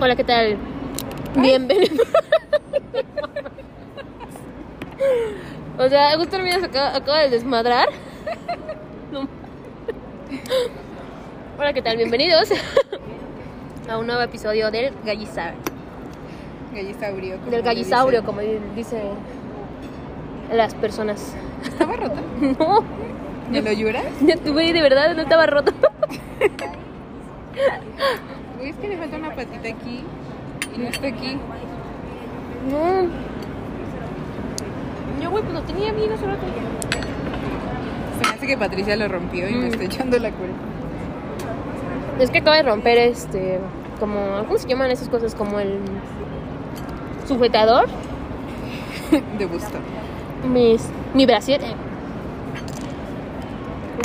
Hola, ¿qué tal? Bienvenido. o sea, Gusto Hermida se acaba, acaba de desmadrar. No. Hola, ¿qué tal? Bienvenidos a un nuevo episodio del Gallisaurio. Gallisaurio. Del gallisaurio, dicen. como dicen las personas. ¿Estaba rota? No, ¿Me lo lloras? güey, de verdad no estaba roto. Uy, es que le falta una patita aquí y no está aquí. No. Yo, güey, pues lo tenía bien hace rato. Se me hace que Patricia lo rompió y me Mm. está echando la culpa. Es que acaba de romper este, como, ¿cómo se llaman esas cosas? Como el sujetador, De gusto. mis, mi brasier.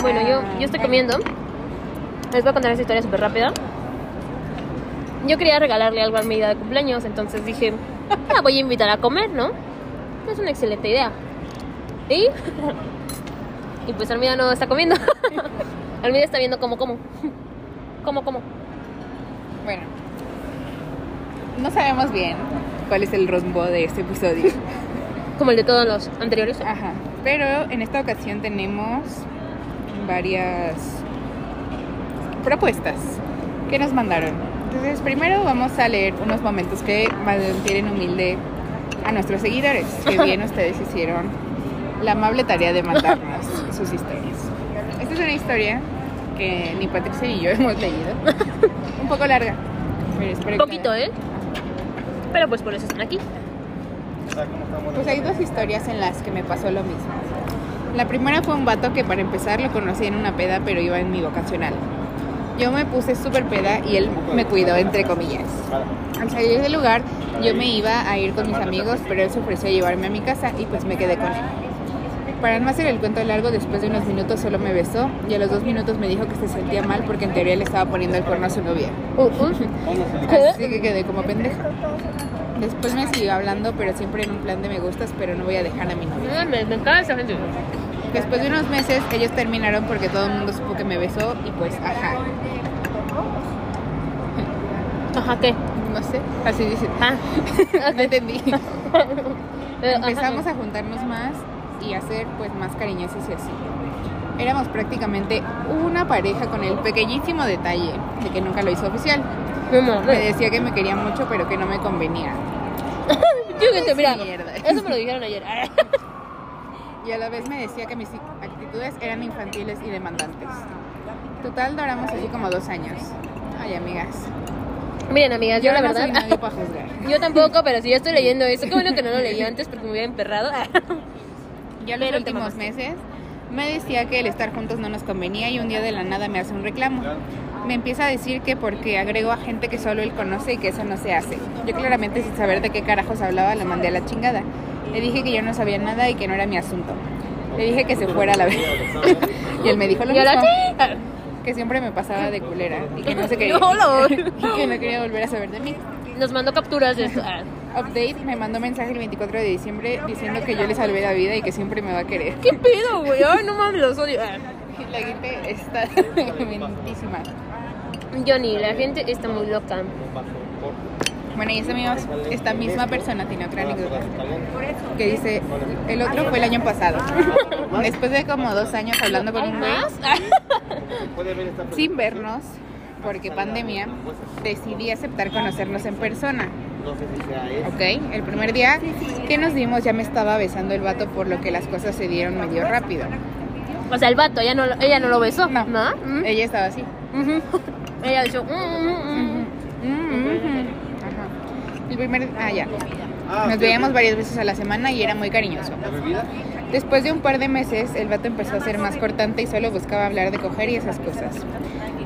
Bueno, yo, yo estoy comiendo. Les voy a contar esta historia súper rápida. Yo quería regalarle algo a mi día de cumpleaños, entonces dije, la voy a invitar a comer, ¿no? Es una excelente idea. ¿Y? Y pues Armida no está comiendo. Armida está viendo cómo, cómo. ¿Cómo, cómo? Bueno. No sabemos bien cuál es el rumbo de este episodio. Como el de todos los anteriores. Ajá. Pero en esta ocasión tenemos varias propuestas que nos mandaron. Entonces, primero vamos a leer unos momentos que mantienen humilde a nuestros seguidores, que bien ustedes hicieron la amable tarea de mandarnos sus historias. Esta es una historia que ni Patricia ni yo hemos leído. Un poco larga. Pero que Poquito, ¿eh? Pero pues por eso están aquí. Pues hay dos historias en las que me pasó lo mismo. La primera fue un vato que para empezar lo conocí en una peda, pero iba en mi vocacional. Yo me puse súper peda y él me cuidó, entre comillas. Al salir del lugar, yo me iba a ir con mis amigos, pero él se ofreció a llevarme a mi casa y pues me quedé con él. Para no hacer el cuento largo, después de unos minutos solo me besó y a los dos minutos me dijo que se sentía mal porque en teoría le estaba poniendo el cuerno a su novia. Uh, uh. Así que quedé como pendeja. Después me siguió hablando, pero siempre en un plan de me gustas, pero no voy a dejar a mi novia. Me, me encanta esa gente. Después de unos meses, ellos terminaron porque todo el mundo supo que me besó y pues, ajá, Ajá, ¿qué? no sé, así dice. Ah. No entendí. Empezamos a juntarnos más y a ser pues más cariñosos y así. Éramos prácticamente una pareja con el pequeñísimo detalle de que nunca lo hizo oficial. Me decía que me quería mucho, pero que no me convenía. Mira. Mierda. Eso me lo dijeron ayer. Y a la vez me decía que mis actitudes eran infantiles y demandantes. Total, duramos así como dos años. Ay, amigas. Miren, amigas, yo, la no verdad. soy nadie para juzgar. Yo tampoco, pero si ya estoy leyendo eso, qué bueno que no lo leí antes porque me hubiera emperrado. Ya los Pero últimos meses me decía que el estar juntos no nos convenía y un día de la nada me hace un reclamo. Me empieza a decir que porque agrego a gente que solo él conoce y que eso no se hace. Yo claramente sin saber de qué carajos hablaba lo mandé a la chingada. Le dije que yo no sabía nada y que no era mi asunto. Le dije que se fuera a la vez. y él me dijo lo Y ahora mismo, sí. que siempre me pasaba de culera y que no se quería y que no quería volver a saber de mí. Nos mandó capturas de esto. Update me mandó mensaje el 24 de diciembre diciendo que yo le salvé la vida y que siempre me va a querer. ¿Qué pedo, güey? Ay, no mames, los odio. Ah. La gente está mentísima. Johnny, la gente está muy loca. Bueno, y esta misma, esta misma persona tiene otra anécdota que dice, el otro fue el año pasado. Después de como dos años hablando con ¿Hay un más? sin vernos, porque pandemia, decidí aceptar conocernos en persona. Ok, el primer día que nos vimos ya me estaba besando el vato por lo que las cosas se dieron medio rápido. O sea, el vato, ella no, lo- ella no lo besó. No, ¿No? Mm. ella estaba así. Ella dijo, mm, mm, mm. Mm, ujú. Ajá. El primer, ah, ya. Nos veíamos varias veces a la semana y era muy cariñoso. Después de un par de meses, el vato empezó a ser más cortante y solo buscaba hablar de coger y esas cosas.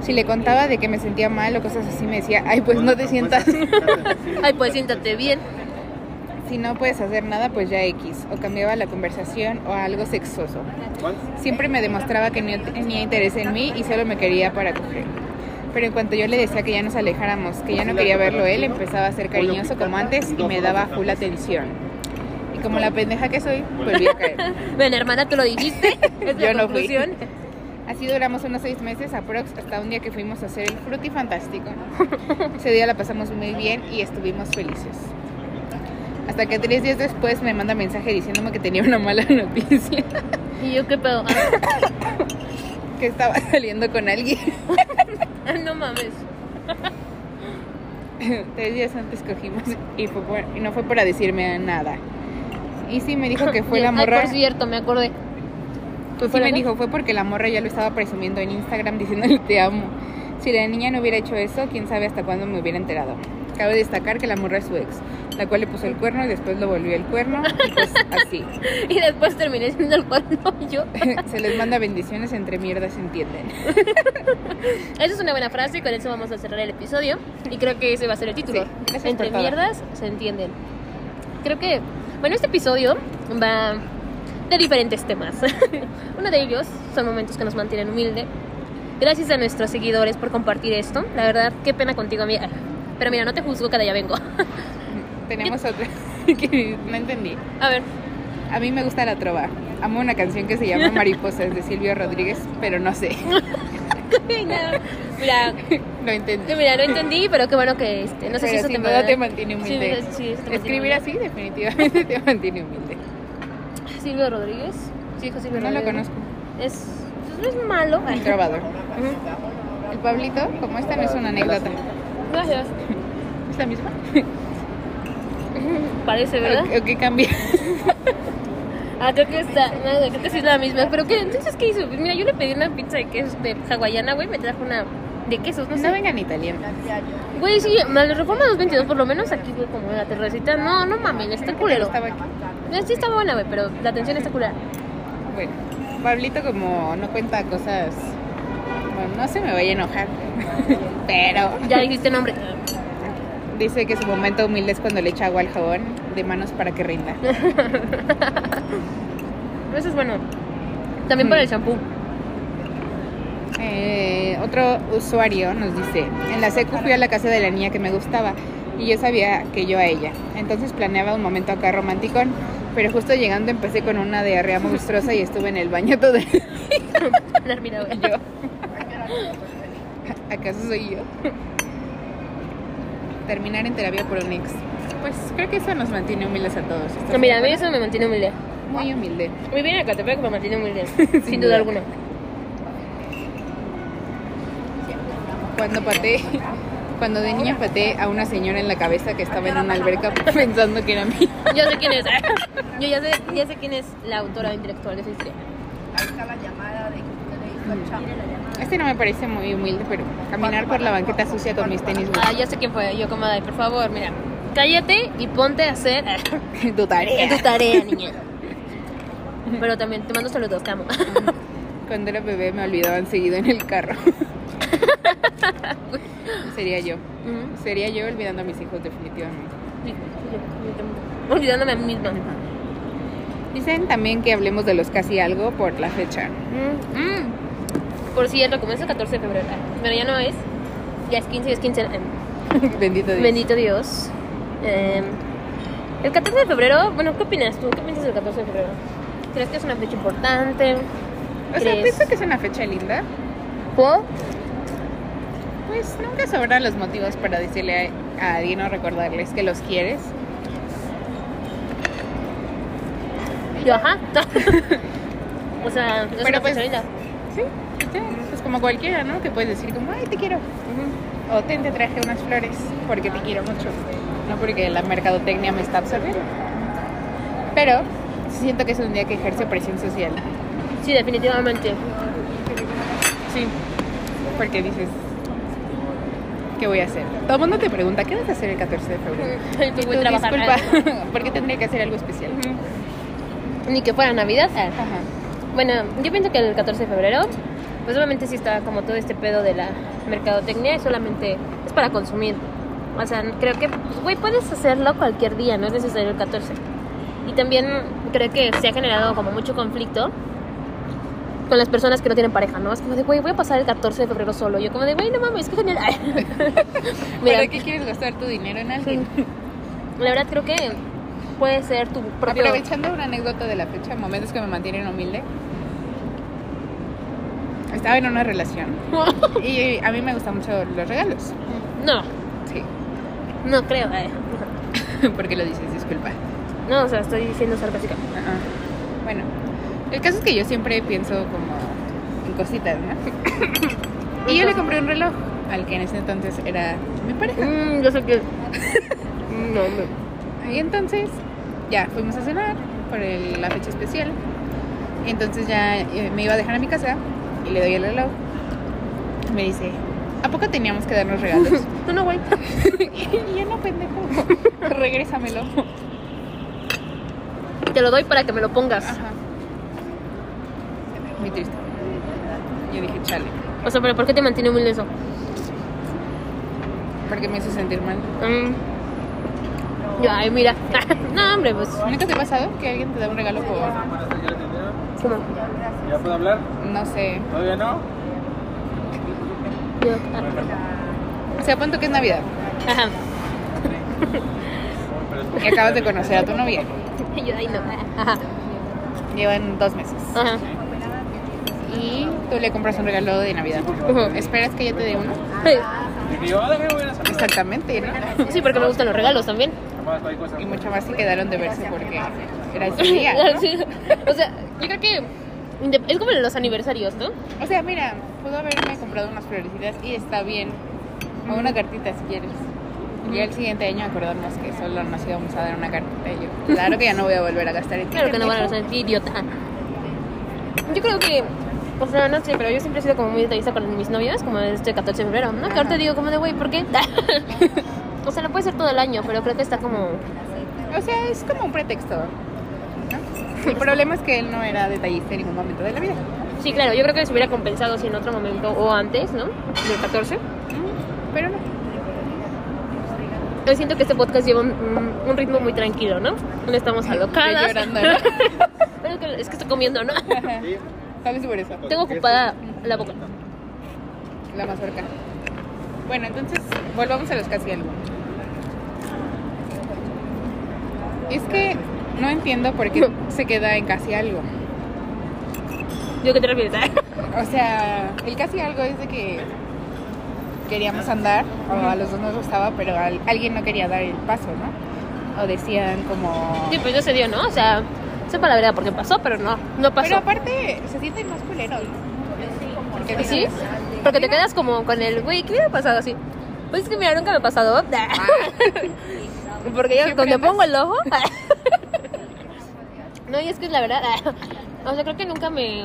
Si le contaba de que me sentía mal o cosas así, me decía, ay, pues no te sientas. Ay, pues siéntate bien. si no puedes hacer nada, pues ya X. O cambiaba la conversación o a algo sexoso. Siempre me demostraba que no tenía interés en mí y solo me quería para coger. Pero en cuanto yo le decía que ya nos alejáramos, que ya no quería verlo él, empezaba a ser cariñoso como antes y me daba full atención. Y como la pendeja que soy, volví a caer. Ven, hermana, tú lo dijiste. Es la Yo no fui. Así duramos unos seis meses, aprox, hasta un día que fuimos a hacer el Fruity Fantástico. Ese día la pasamos muy bien y estuvimos felices. Hasta que tres días después me manda mensaje diciéndome que tenía una mala noticia. ¿Y yo qué pedo? que estaba saliendo con alguien. No mames. Tres días antes cogimos y, fue por- y no fue para decirme nada. Y sí me dijo que fue la Ay, morra. por cierto, me acordé. Pues sí ¿Fue la me qué? dijo, fue porque la morra ya lo estaba presumiendo en Instagram diciéndole te amo. Si la niña no hubiera hecho eso, quién sabe hasta cuándo me hubiera enterado. Cabe destacar que la morra es su ex, la cual le puso el cuerno y después lo volvió el cuerno. Y pues así. Y después terminé siendo el cuerno yo. Se les manda bendiciones entre mierdas, entienden. Esa es una buena frase y con eso vamos a cerrar el episodio. Y creo que ese va a ser el título. Sí, Entre mierdas se entienden. Creo que, bueno, este episodio va de diferentes temas. Uno de ellos son momentos que nos mantienen humilde. Gracias a nuestros seguidores por compartir esto. La verdad, qué pena contigo, amiga. Pero mira, no te juzgo, cada ya vengo. Tenemos otra que no entendí. A ver, A mí me gusta la trova. Amo una canción que se llama Mariposas de Silvio Rodríguez, pero no sé. mira, Lo entendí. que mira, no entendí, pero qué bueno que este, no sé si eso sin te duda te mantiene humilde. Sí, sí, sí, te mantiene Escribir humilde. así definitivamente te mantiene humilde. Silvio Rodríguez. Sí, hijo Silvio No lo conozco. Es, pues, no es malo. Un trovador. El Pablito, como esta no es una anécdota. Gracias. ¿Es la misma? Parece, ¿verdad? ¿O, o qué cambia? Ah, creo que está, no, creo que sí es la misma. Pero qué, entonces, ¿qué hizo? Pues mira, yo le pedí una pizza de quesos de hawaiana, güey, me trajo una de quesos, no No sé. vengan italianos. Güey, sí, la reforma 222 por lo menos aquí, güey, como en la terracita. No, no mames, está culero. Estaba aquí. Sí está buena, güey, pero la atención está culera. Bueno, Pablito como no cuenta cosas... Bueno, no se me vaya a enojar. Pero Ya dijiste nombre. Dice que su momento humilde es cuando le echa agua al jabón de manos para que rinda. Eso es bueno. También para el shampoo. Eh, otro usuario nos dice, en la secu fui a la casa de la niña que me gustaba y yo sabía que yo a ella. Entonces planeaba un momento acá romanticón, pero justo llegando empecé con una diarrea monstruosa y estuve en el baño todo el güey. yo. ¿Acaso soy yo? Terminar en terapia por un ex. Pues creo que eso nos mantiene humildes a todos. ¿Estás No, mira, a mí eso me mantiene humilde. Muy humilde. Muy bien acá, te que me mantiene humilde. sin duda. duda alguna. Cuando pateé, cuando de niña pateé a una señora en la cabeza que estaba en una alberca pensando que era mía. Yo sé quién es. Yo ya sé, ya sé quién es la autora intelectual de esa historia. Ahí está la llamada de Este no me parece muy humilde, pero caminar por la banqueta sucia con mis tenis Ah, ya sé quién fue. Yo como, ay, por favor, mira. Cállate y ponte a hacer tu tarea. en tu tarea, niña. Pero también te mando saludos, te amo. Cuando era bebé me olvidaban seguido en el carro. Sería yo. Sería yo olvidando a mis hijos definitivamente. Sí, yo. Olvidándome a mí misma. Dicen también que hablemos de los casi algo por la fecha. Mm, mm. Por cierto, como es el 14 de febrero, pero ya no es. Ya es 15, es 15. eh, Bendito Dios. Bendito Dios. Eh, el 14 de febrero, bueno, ¿qué opinas tú? ¿Qué piensas del 14 de febrero? ¿Crees que es una fecha importante? O sea, pienso que es una fecha linda. ¿Por? Pues nunca sobran los motivos para decirle a, a alguien o recordarles que los quieres. Yo, ajá. o sea, es Pero una pues- fecha linda. Sí, como cualquiera, ¿no? Que puedes decir como, ay, te quiero. O te, te traje unas flores porque te quiero mucho. No porque la mercadotecnia me está absorbiendo. Pero siento que es un día que ejerce presión social. Sí, definitivamente. Sí. Porque dices, ¿qué voy a hacer? Todo el mundo te pregunta, ¿qué vas a hacer el 14 de febrero? Pues voy a Tú, trabajar. disculpa, ¿por qué tendría que hacer algo especial? Ni que fuera Navidad. Ajá. Bueno, yo pienso que el 14 de febrero, pues obviamente sí está como todo este pedo de la mercadotecnia y solamente es para consumir. O sea, creo que, pues, güey, puedes hacerlo cualquier día, no es necesario el 14. Y también creo que se ha generado como mucho conflicto con las personas que no tienen pareja, ¿no? Es como de, güey, voy a pasar el 14 de febrero solo. Yo como de, güey, no mames, qué genial. Mira, ¿Para qué quieres gastar tu dinero en alguien? la verdad creo que puede ser tu propio... Aprovechando una anécdota de la fecha, momentos que me mantienen humilde. Estaba en una relación y a mí me gustan mucho los regalos. No, Sí. no creo. eh. ¿Por qué lo dices? Disculpa. No, o sea, estoy diciendo sarcástica. Ajá. Bueno, el caso es que yo siempre pienso como en cositas, ¿no? y yo le compré un reloj al que en ese entonces era mi pareja. Mm, yo sé que. no, no. Y entonces ya fuimos a cenar por el- la fecha especial. Entonces ya eh, me iba a dejar a mi casa y le doy el reloj. Me dice, ¿a poco teníamos que darnos regalos? Tú no, güey. y yo no, pendejo. Regrésamelo. Te lo doy para que me lo pongas. Ajá. Muy triste. Yo dije, chale. O sea, pero ¿por qué te mantiene muy eso? Porque me hizo sentir mal. Mm. Yo, ay, mira. no, hombre, pues. ¿Nunca te ha pasado que alguien te da un regalo por, ¿Cómo? ¿Ya puedo hablar? No sé, ¿Todavía no? Yo, o sea, punto que es Navidad Ajá. y acabas de conocer a tu novia? Yo, ay, no. Ajá. Llevan dos meses. Ajá. Y tú le compras un regalo de Navidad. ¿Esperas que ella te dé uno? Y yo, ah. Exactamente, ¿no? Sí, porque me gustan los regalos también. Y mucho más si quedaron de verse porque era ese día. ¿no? Sí. O sea, yo creo que es como los aniversarios, ¿no? O sea, mira, pudo haberme comprado unas florecitas y está bien. O una cartita si quieres. Y el siguiente año acordamos que solo nos íbamos a dar una cartita. Y yo, claro que ya no voy a volver a gastar ti, Claro que no van a ser idiota. Yo creo que, o sea, no sé, pero yo siempre he sido como muy detallista con mis novios, como este 14 de febrero, ¿no? Que ahorita digo como de, güey, ¿por qué? o sea, lo puede ser todo el año, pero creo que está como... O sea, es como un pretexto. ¿No? El problema es que él no era detallista en ningún momento de la vida. Sí, claro, yo creo que se hubiera compensado si en otro momento o antes, ¿no? Del 14. Pero no. Yo siento que este podcast lleva un, un- un ritmo muy tranquilo, ¿no? No estamos alocadas. llorando, ¿no? Pero es que, es que estoy comiendo, ¿no? Sí. Tal vez por eso. Tengo ocupada la boca. La mazorca. Bueno, entonces volvamos a los casi algo. Es que no entiendo por qué se queda en casi algo. ¿Yo qué te refieres? O sea, el casi algo es de que queríamos andar, o a los dos nos gustaba, pero al- alguien no quería dar el paso, ¿no? O decían como... Sí, pues ya se dio, ¿no? O sea, sepa la verdad porque pasó, pero no, no pasó. Pero aparte se sienten más culeros, ¿no? Porque ¿Sí? dices, Porque te quedas como con el, güey, ¿qué ha pasado así? Pues es que mira, nunca me ha pasado. Porque yo Siempre donde andas- pongo el ojo. No, y es que la verdad, o sea, creo que nunca me...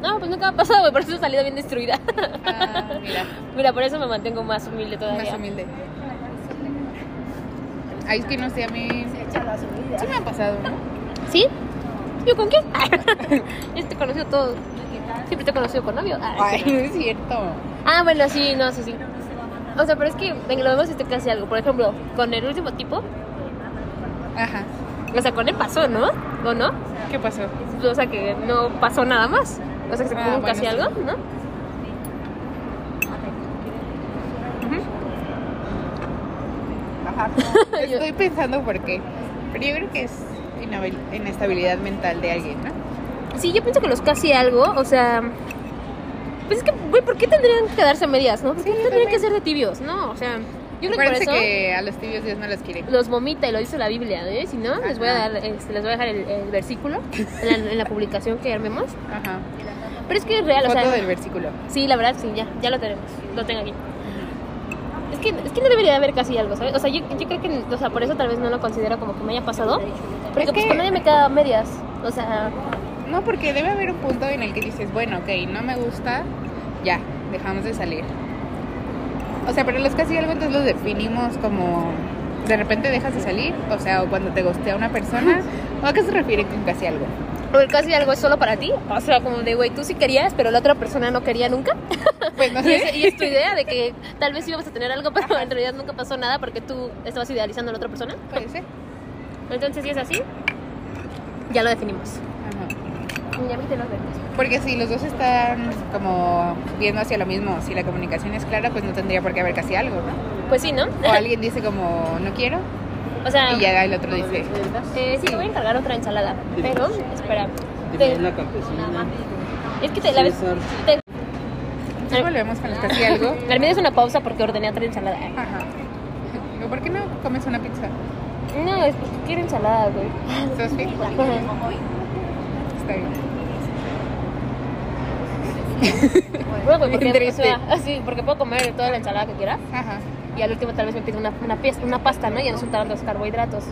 No, pues nunca me ha pasado, güey, por eso he salido bien destruida. Ah, mira, Mira, por eso me mantengo más humilde todavía. más humilde. Ay, es que no sé, a mí Echa la subida. sí me ha pasado, ¿no? ¿Sí? ¿Yo con quién? Yo te he conocido todo. Siempre te he conocido con novio. Ay, no es cierto. Ah, bueno, sí, no, sí, sí. O sea, pero es que en lo vemos este casi algo. Por ejemplo, con el último tipo, Ajá. O sea, con él pasó, ¿no? ¿O no? ¿Qué pasó? O sea, que no pasó nada más. O sea, que se Ah, bueno, casi sí. algo, ¿no? Ajá. Yo- Estoy pensando por qué. Pero yo creo que es inestabilidad mental de alguien, ¿no? Sí, yo pienso que los casi algo, o sea... Pues es que, güey, ¿por qué tendrían que quedarse a medias, no? ¿Por qué Sí, tendrían también. que ser de tibios? No, o sea, yo creo que por eso... que a los tibios Dios no los quiere. los vomita y lo dice la Biblia, ¿eh? Si no, les voy a dar, este, les voy a dejar el, el versículo en la, en la publicación que armemos. Ajá. Pero es que es real, o Foto sea, del versículo. sí, la verdad, sí, ya, ya lo tenemos, lo tengo aquí. Es que, es que no debería haber casi algo, ¿sabes? O sea, yo, yo creo que, o sea, por eso tal vez no lo considero como que me haya pasado. Porque Es pues que- con nadie me queda medias. O sea, No, porque debe haber un punto en el que dices, bueno, ok, no me gusta, ya, dejamos de salir. O sea, pero los casi algo entonces los definimos como de repente dejas de salir, o sea, o cuando te gustea una persona, o a qué se refiere con casi algo. o el casi algo es solo para ti. O sea, como de, güey, tú sí querías, pero la otra persona no quería nunca. Pues no Y es, sé. y es tu idea de que tal vez íbamos a tener algo, pero en realidad nunca pasó nada porque tú estabas idealizando a la otra persona. Puede ser. Entonces, si es así, ya lo definimos. Ya viste los verdes. Porque si los dos están como viendo hacia lo mismo, si la comunicación es clara, pues no tendría por qué haber casi algo, ¿no? Pues sí, ¿no? O alguien dice como no quiero O sea, y ya el otro dice, eh, sí, te voy a encargar otra ensalada. Pero, espera. Dime te- la campesina. es que te la ves. Te- Entonces volvemos con los casi algo. Al una pausa porque ordené otra ensalada. Ajá. Digo, ¿Por qué no comes una pizza? No, es porque quiero ensalada, güey. Bueno, güey, Bien porque, o triste. sea, así, porque puedo comer toda la ensalada que quiera Ajá. y al último tal vez me pido una, una, pieza- una pasta, ¿no? Y ya no son tantos carbohidratos.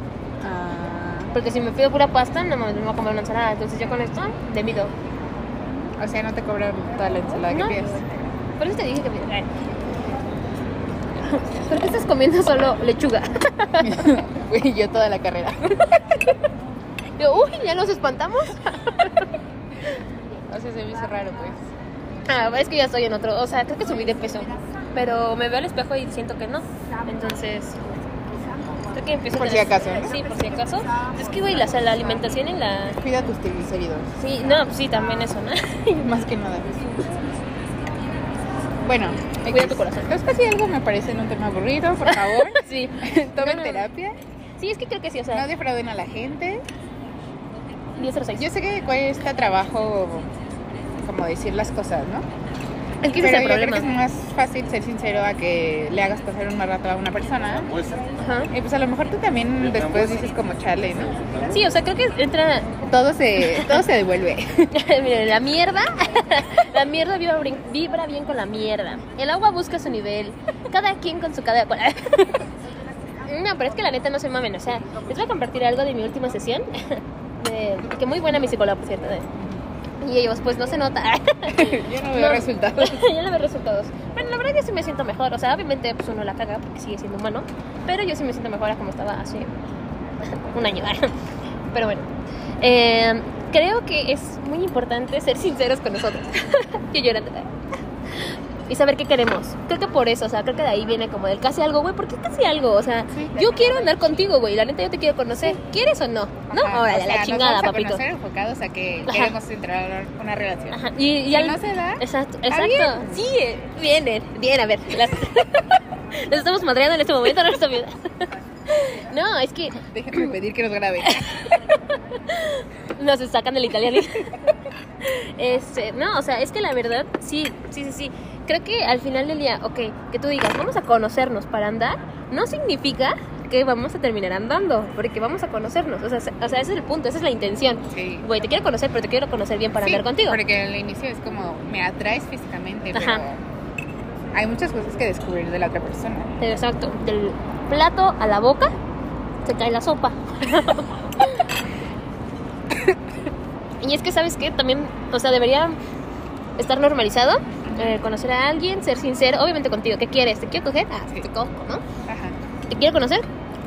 Ah, Porque si me pido pura pasta, no me voy a comer una ensalada. Entonces yo con esto, de mido. o sea, no te cobran toda la ensalada No. que pides. Por eso te dije que me... Ay. ¿Por qué estás comiendo solo lechuga? Güey, yo toda la carrera. Yo, uy, ¿ya nos espantamos? O sea, se me hizo raro, pues. Ah, es que ya estoy en otro, o sea, creo que subí de peso, pero me veo al espejo y siento que no. Entonces, creo que empiezo Por si tener- acaso, ¿no? Sí, por si acaso. Es que, güey, la, o sea, la alimentación y la... Cuida tus triglicéridos. Sí, no, sí, también eso, ¿no? Más que nada. Bueno, Cuida tu corazón. Los casi algo me parecen un tema aburrido, por favor. sí. Tomen No, no. terapia. Sí, es que creo que sí, o No sea, defrauden a la gente. 10 Yo sé que cuesta trabajo como decir las cosas, ¿no? Es que Pero yo creo que es más fácil ser sincero a que le hagas pasar un mal rato a una persona. Ajá. Y pues a lo mejor tú también después dices como chale, ¿no? Sí, o sea, creo que entra... Todo se, todo se devuelve. Miren, la mierda, la mierda vibra, vibra bien con la mierda. El agua busca su nivel. Cada quien con su cada cual. No, pero es que la neta no se mamen. O sea, les voy a compartir algo de mi última sesión. De- que muy buena mi psicóloga, por cierto. de- y ellos, pues no se nota. Yo no veo No. resultados. yo no veo resultados. Pero la verdad yo sí me siento mejor. O sea, obviamente pues uno la caga porque sigue siendo humano. Pero yo sí me siento mejor a como estaba hace un año. Pero bueno. Eh, creo que es muy importante ser sinceros con nosotros. yo llorando. Y saber qué queremos. Creo que por eso, o sea, creo que de ahí viene como del casi algo, güey. ¿Por qué casi algo? O sea, Sí. yo quiero andar contigo, güey. La neta, yo te quiero conocer. ¿Quieres o no? ¿No? Órale, o sea, la nos chingada, vamos a papito. conocer enfocados a que Ajá. queremos entrar a una relación. Ajá. Y, y Si al- no se da, Exacto, exacto. Sí, eh, bien, bien, a ver. Las, las estamos madreando en este momento, no bien. No, es que déjenme pedir que nos graben. nos sacan del italiano. Este, no, o sea, es que la verdad, sí, sí, sí, sí. Creo que al final del día, ok, que tú digas, vamos a conocernos para andar, no significa que vamos a terminar andando, porque vamos a conocernos. O sea, se- o sea ese es el punto, esa es la intención. Sí. Güey, te quiero conocer, pero te quiero conocer bien para Sí, andar contigo. Porque al inicio es como, me atraes físicamente, pero Ajá. hay muchas cosas que descubrir de la otra persona. Exacto, del plato a la boca se cae la sopa. y es que, ¿sabes qué? También, o sea, debería estar normalizado eh, conocer a alguien, ser sincero, obviamente contigo. ¿Qué quieres? ¿Te quiero coger? Ah, Sí. te cojo, ¿no? Ajá, ¿Te quiero conocer?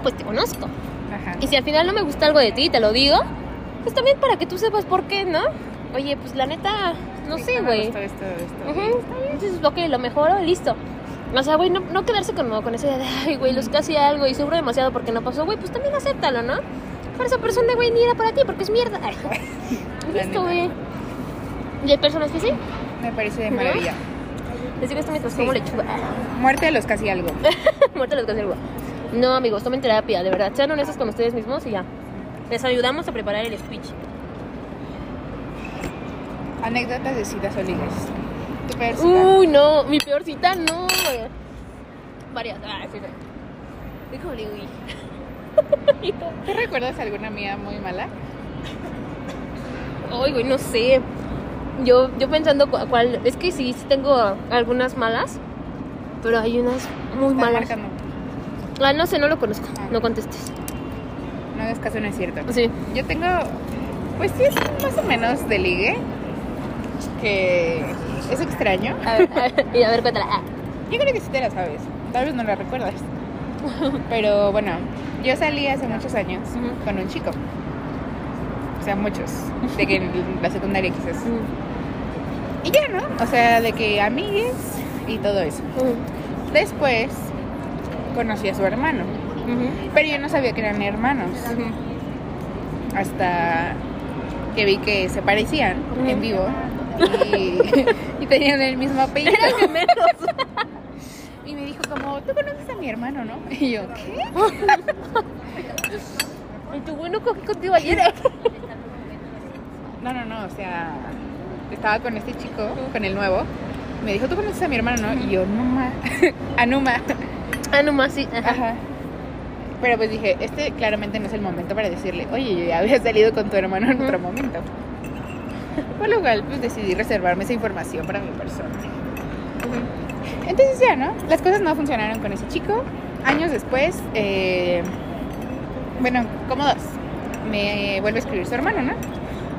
Pues te conozco. ajá. Y si al final no me gusta algo de ti te lo digo, pues también para que tú sepas por qué, ¿no? Oye, pues la neta, no Sí, sé, güey. esto, esto. Ujú. Entonces, ok, lo mejoro, listo. O sea, güey, no, no quedarse con, con esa idea de, ay, güey, los casi algo y seguro demasiado porque no pasó, güey, pues también acéptalo, ¿no? Para esa persona, güey, ni era para ti porque es mierda. Ay, listo, güey. Y hay personas que sí. Me parece de maravilla. Les digo esto mientras Sí. como lechuga. Muerte de los casi algo. Muerte los casi algo. No, amigos, tomen terapia, de verdad. Sean honestos con ustedes mismos y ya. Les ayudamos a preparar el speech. Anécdotas de citas o. Tu peor cita. Uy, no, mi peor cita no. Varias. Ah, sí, sí. Híjole, uy. ¿Te recuerdas alguna mía muy mala? Ay, güey, no sé. Yo, yo pensando cu- cuál. Es que sí, sí tengo algunas malas. Pero hay unas muy Estás malas. marcando. Ah, no sé, no lo conozco. Ah. No contestes. No hagas caso, no es cierto. Sí. Yo tengo, pues sí, es más o menos de ligue. Que es extraño. A ver, a ver, y a ver, cuéntala. Ah. Yo creo que sí te la sabes. Tal vez no la recuerdas. Pero bueno, yo salí hace muchos años con un chico. O sea, muchos. De que en la secundaria quizás. Y ya, ¿no? O sea, de que amigues y todo eso. Después conocí a su hermano. Pero yo no sabía que eran hermanos. Hasta que vi que se parecían en vivo. Y, y tenían el mismo apellido. Y me dijo como, ¿tú conoces a mi hermano, no? Y yo, ¿qué? Ay, tu bueno cogí contigo ayer. No, no, no, o sea, estaba con este chico, con el nuevo, Me dijo, ¿tú conoces a mi hermano, no? Y yo, Numa. Anuma. Ah, no más, sí. Ajá. Ajá. Pero pues dije, este claramente no es el momento para decirle, oye, yo ya había salido con tu hermano en otro momento. Por lo cual, pues decidí reservarme esa información para mi persona. Entonces ya, ¿no? Las cosas no funcionaron con ese chico. Años después, eh, bueno, como dos, me vuelve a escribir su hermano, ¿no?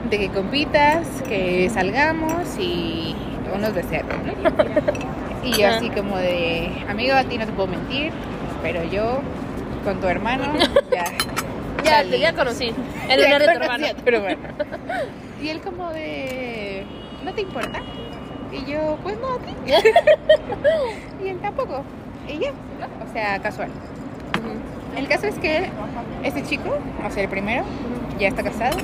De que compitas, que salgamos y unos deseos, ¿no? Y yo así como de, amigo, a ti no te puedo mentir, pero yo con tu hermano ya... Ya, salí. te ya conocí. Ya lunar de tu hermano. a. Y él como de, ¿no te importa? Y yo, pues no, a ti. Y él tampoco. Y ya, ¿no? O sea, casual. El caso es que este chico, o sea, el primero, ya está casado.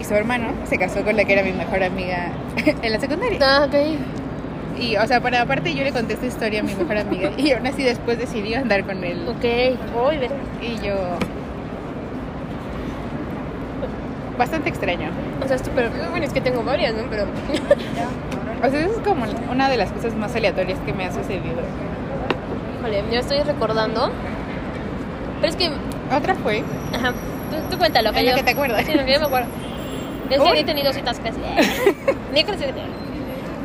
Y su hermano se casó con la que era mi mejor amiga en la secundaria. Ah, ok. Y, o sea, para aparte yo le conté esta historia a mi mejor amiga. Y aún así después decidió andar con él. Ok. Uy, ve. Y yo... Bastante extraño. O sea, es súper. Bueno, es que tengo varias, ¿no? Pero. O sea, eso es como una de las cosas más aleatorias que me ha sucedido. Híjole, yo estoy recordando. Pero es que. Otra fue, Ajá. Tú, tú cuéntalo, que yo. que te acuerdas. Sí, lo que yo me acuerdo. Es que he tenido citas casi. Ni he conocido que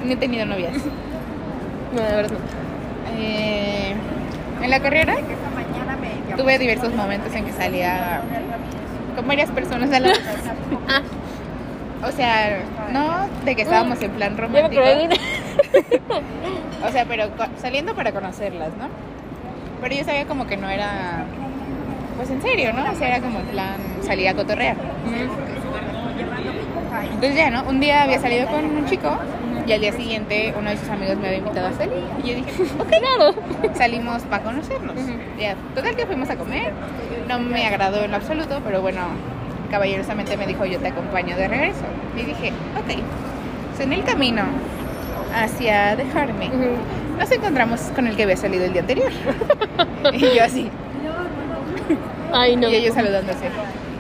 No he tenido novias. No, de verdad no. Eh, en la carrera Esta mañana me llamó. tuve diversos momentos en que salía con varias personas a la vez. O sea, no de que estábamos en plan romántico. O sea, pero saliendo para conocerlas, ¿no? Pero yo sabía como que no era, pues en serio, ¿no? O sea, era como en plan salir a cotorrear. Entonces ya, ¿no? Un día había salido con un chico y al día siguiente uno de sus amigos me había invitado a salir. Y yo dije, ok, Claro. salimos para conocernos. Ya, total que fuimos a comer. No me agradó en lo absoluto, pero bueno, caballerosamente me dijo, yo te acompaño de regreso. Y dije, ok. En el camino hacia dejarme, nos encontramos con el que había salido el día anterior. y yo así, Ay, no. y ellos saludándose.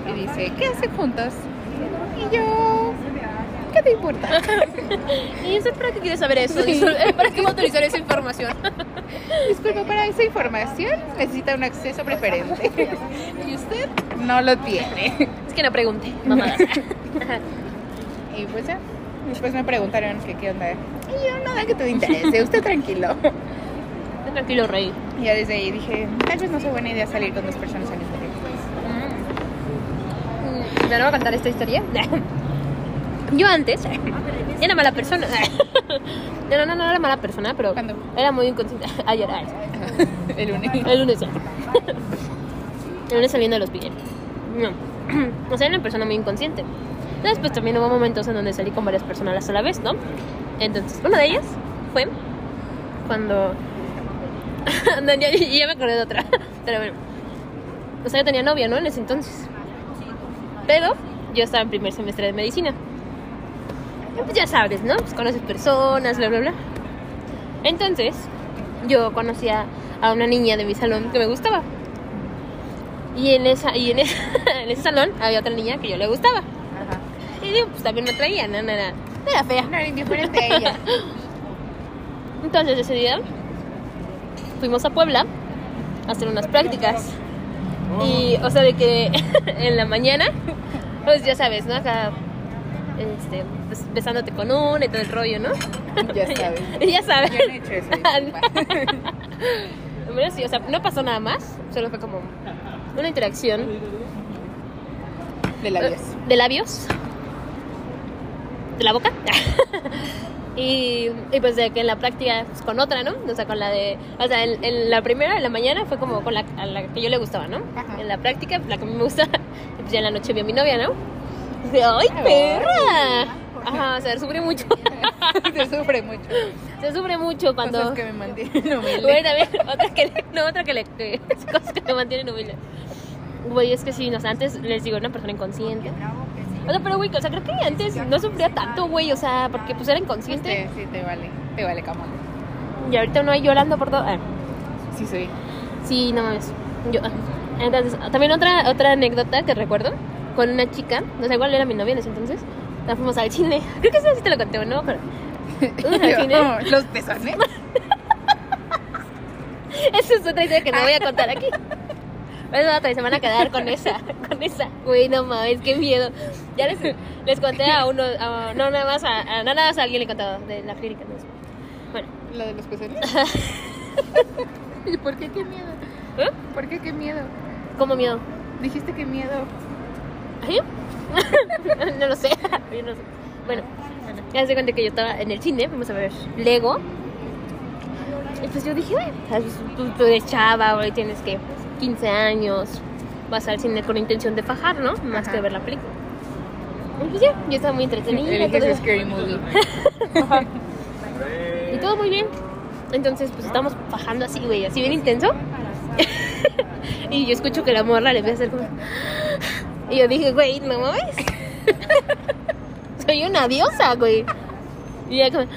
Y dice, ¿qué hacen juntos? Y yo, ¿qué te importa? ¿Y eso para qué quieres saber eso? Disculpe, ¿Para qué me autorizar esa información? Disculpa, para esa información necesita un acceso preferente. y usted no lo tiene. Es que no pregunte, mamadas. Y pues ya, después me preguntaron que qué onda. Y yo, nada que te interese, usted tranquilo. Tranquilo, rey. Y ya desde ahí dije, tal vez no sea buena idea salir con dos personas al mismo tiempo. ¿Ya no voy a contar esta historia? Yo antes era mala persona. No, no, no, era mala persona, pero ¿Cuándo? era muy inconsciente. Ayer, ay, El lunes. el lunes ya. El lunes saliendo del hospital. No. O sea, era una persona muy inconsciente. Entonces, pues también hubo momentos en donde salí con varias personas a la vez, ¿no? Entonces, una de ellas fue cuando. no, ya, ya me acordé de otra. Pero bueno. O sea, yo tenía novia, ¿no? En ese entonces. Pero yo estaba en primer semestre de medicina. Pues ya sabes, ¿no? Pues conoces personas, bla, bla, bla. Entonces, yo conocía a una niña de mi salón que me gustaba. Y en, esa, y en, esa- en ese salón había otra niña que yo le gustaba. Ajá. Y digo, pues también me traía, no, no, no. No era fea. No era indiferente a ella. Entonces ese día fuimos a Puebla a hacer unas prácticas. Y, o sea, de que en la mañana, pues ya sabes, ¿no? Acá, este, pues, besándote con una y todo el rollo, ¿no? Ya sabes. ya sabes. Yo no he hecho eso. disculpa. Bueno, sí, o sea, no pasó nada más, solo fue como una interacción De labios. de labios, de la boca. y, y pues de que en la práctica pues, con otra, ¿no? O sea, con la de, o sea, en, en la primera, en la mañana fue como con la, a la que yo le gustaba, ¿no? Ajá. En la práctica, pues, la que a mí me gusta, y pues ya en la noche vi a mi novia, ¿no? Dije, ¡ay, perra! Ajá, o sea, sufre mucho. Se sufre mucho. Se sufre mucho cuando... Cosas que me mantienen humilde. Bueno, a ver, otra que le, no, otra que le, que, cosas que me mantienen humilde. Güey, es que sí, no sé, antes les digo, una persona inconsciente. O sea, pero güey, o sea, creo que antes no sufría tanto, güey, o sea, porque pues era inconsciente. Sí, sí, te vale. Te vale, camón. Y ahorita uno ahí llorando por todo. Ah, Sí, soy. sí, no mames. Yo, ah. entonces, también otra, otra anécdota que recuerdo con una chica, no sé, igual era mi novia en ese entonces. La fuimos al cine. Creo que eso sí te lo conté, ¿no? Pero ¿Fuimos al cine? No, Los pezones. Esa es otra idea que no voy a contar aquí. Pero otra se van a quedar con esa, con esa. Güey, no mames, qué miedo. Ya les, les conté a uno, a- no nada más a, a- no nada más a alguien le he contado de la clínica. ¿no? Bueno, ¿Lo de los pezones? ¿Y por qué qué miedo? ¿eh? ¿Por qué qué miedo? ¿Cómo miedo? Dijiste que miedo. ¿Ahí? no lo sé. Yo no sé. Bueno, ya se cuenta que yo estaba en el cine, fuimos a ver Lego. Y pues yo dije, pues, tú, tú eres chava, güey, tienes que 15 años, vas al cine con intención de fajar, ¿no? Más Ajá. que ver la película. Y pues ya, yo estaba muy entretenida. Todo- Scary Movie. y todo muy bien. Entonces, pues estamos bajando así, güey, así bien intenso. y yo escucho que la morra le empieza a hacer como. Y yo dije, güey, no mames. Soy una diosa, güey. Y ella como.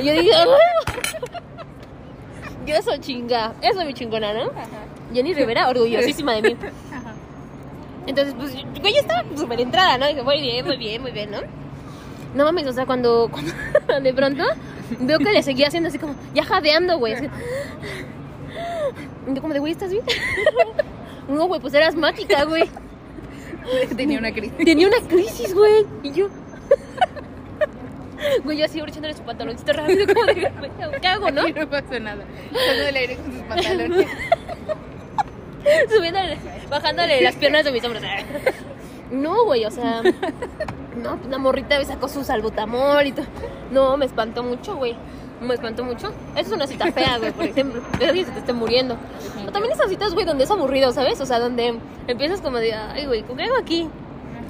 y yo dije, "Ah". Yo soy chinga. Eso es mi chingona, ¿no? Jenny Rivera, orgullosísima de mí. Entonces, pues, güey, yo estaba súper entrada, ¿no? Dije, muy bien, muy bien, muy bien, ¿no? No mames, o sea, cuando, cuando de pronto veo que le seguía haciendo así como, ya jadeando, güey. Así. Y yo como de, güey, ¿estás bien? No, güey, pues era asmática, güey. Tenía una crisis. Tenía una crisis, güey. Y yo... Güey, yo así echándole su pantaloncito rápido, como de, ¿qué hago, no? Aquí no pasó nada. Aire con sus pantalones. Subiéndole, bajándole las piernas de mis hombros. No, güey, o sea... No, la morrita me sacó su salbutamol y todo. No, me espantó mucho, güey. Me espantó mucho. Eso es una cita fea, güey, por ejemplo. Eso sí se te esté muriendo. O también esas citas, güey, donde es aburrido, ¿sabes? O sea, donde empiezas como de, ay, güey, ¿qué hago aquí?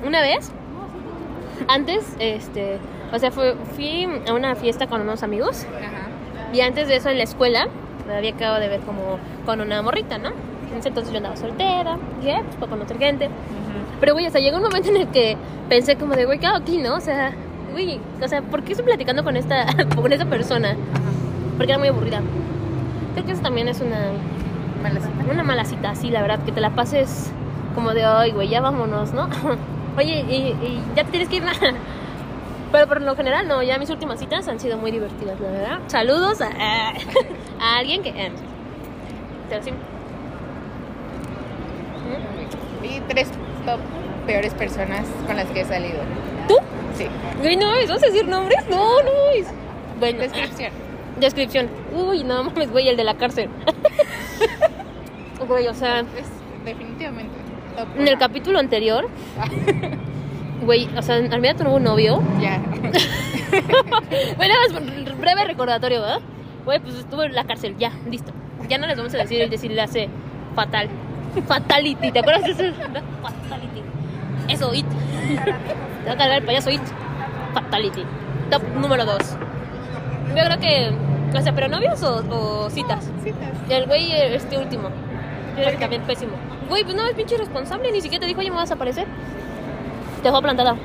Una vez, antes, este, o sea, fue- fui a una fiesta con unos amigos Ajá. y antes de eso en la escuela me había acabado de ver como con una morrita, ¿no? Entonces yo andaba soltera, dije, "Eh, pues para conocer gente. Pero, güey, o sea, llegó un momento en el que pensé como de, güey, ¿qué hago aquí, no? O sea, güey, o sea, ¿por qué estoy platicando con esta, con esta persona? Porque era muy aburrida. Creo que eso también es una, Mala cita. una mala cita, sí, la verdad, que te la pases como de, ay, güey, ya vámonos, ¿no? Oye, y, y ya te tienes que ir. Pero por lo general, no, ya mis últimas citas han sido muy divertidas, la verdad. Saludos a, a alguien que... eh, pero sí. Y tres top peores personas con las que he salido. ¿Tú? Sí. Güey, no, ¿vas a decir nombres? No, no. es- Bueno, Descripción. descripción. Uy, no mames, güey, el de la cárcel. Güey, o sea, Es definitivamente en el capítulo anterior, güey, o sea, Almeida tuvo un novio. Ya. Bueno, breve recordatorio, ¿verdad? Güey, pues estuvo en la cárcel, ya, listo. Ya no les vamos a decir el decirle hace fatal. Fatality, ¿te acuerdas de eso? Fatality. Eso, It. Te va a cargar el payaso It. Fatality. Top número dos. Yo creo que, o sea, pero novios o, o citas. Citas. El güey, este último. Yo creo que también pésimo. Güey, pues no, es pinche irresponsable. Ni siquiera te dijo, oye, me vas a aparecer. Te dejó plantada.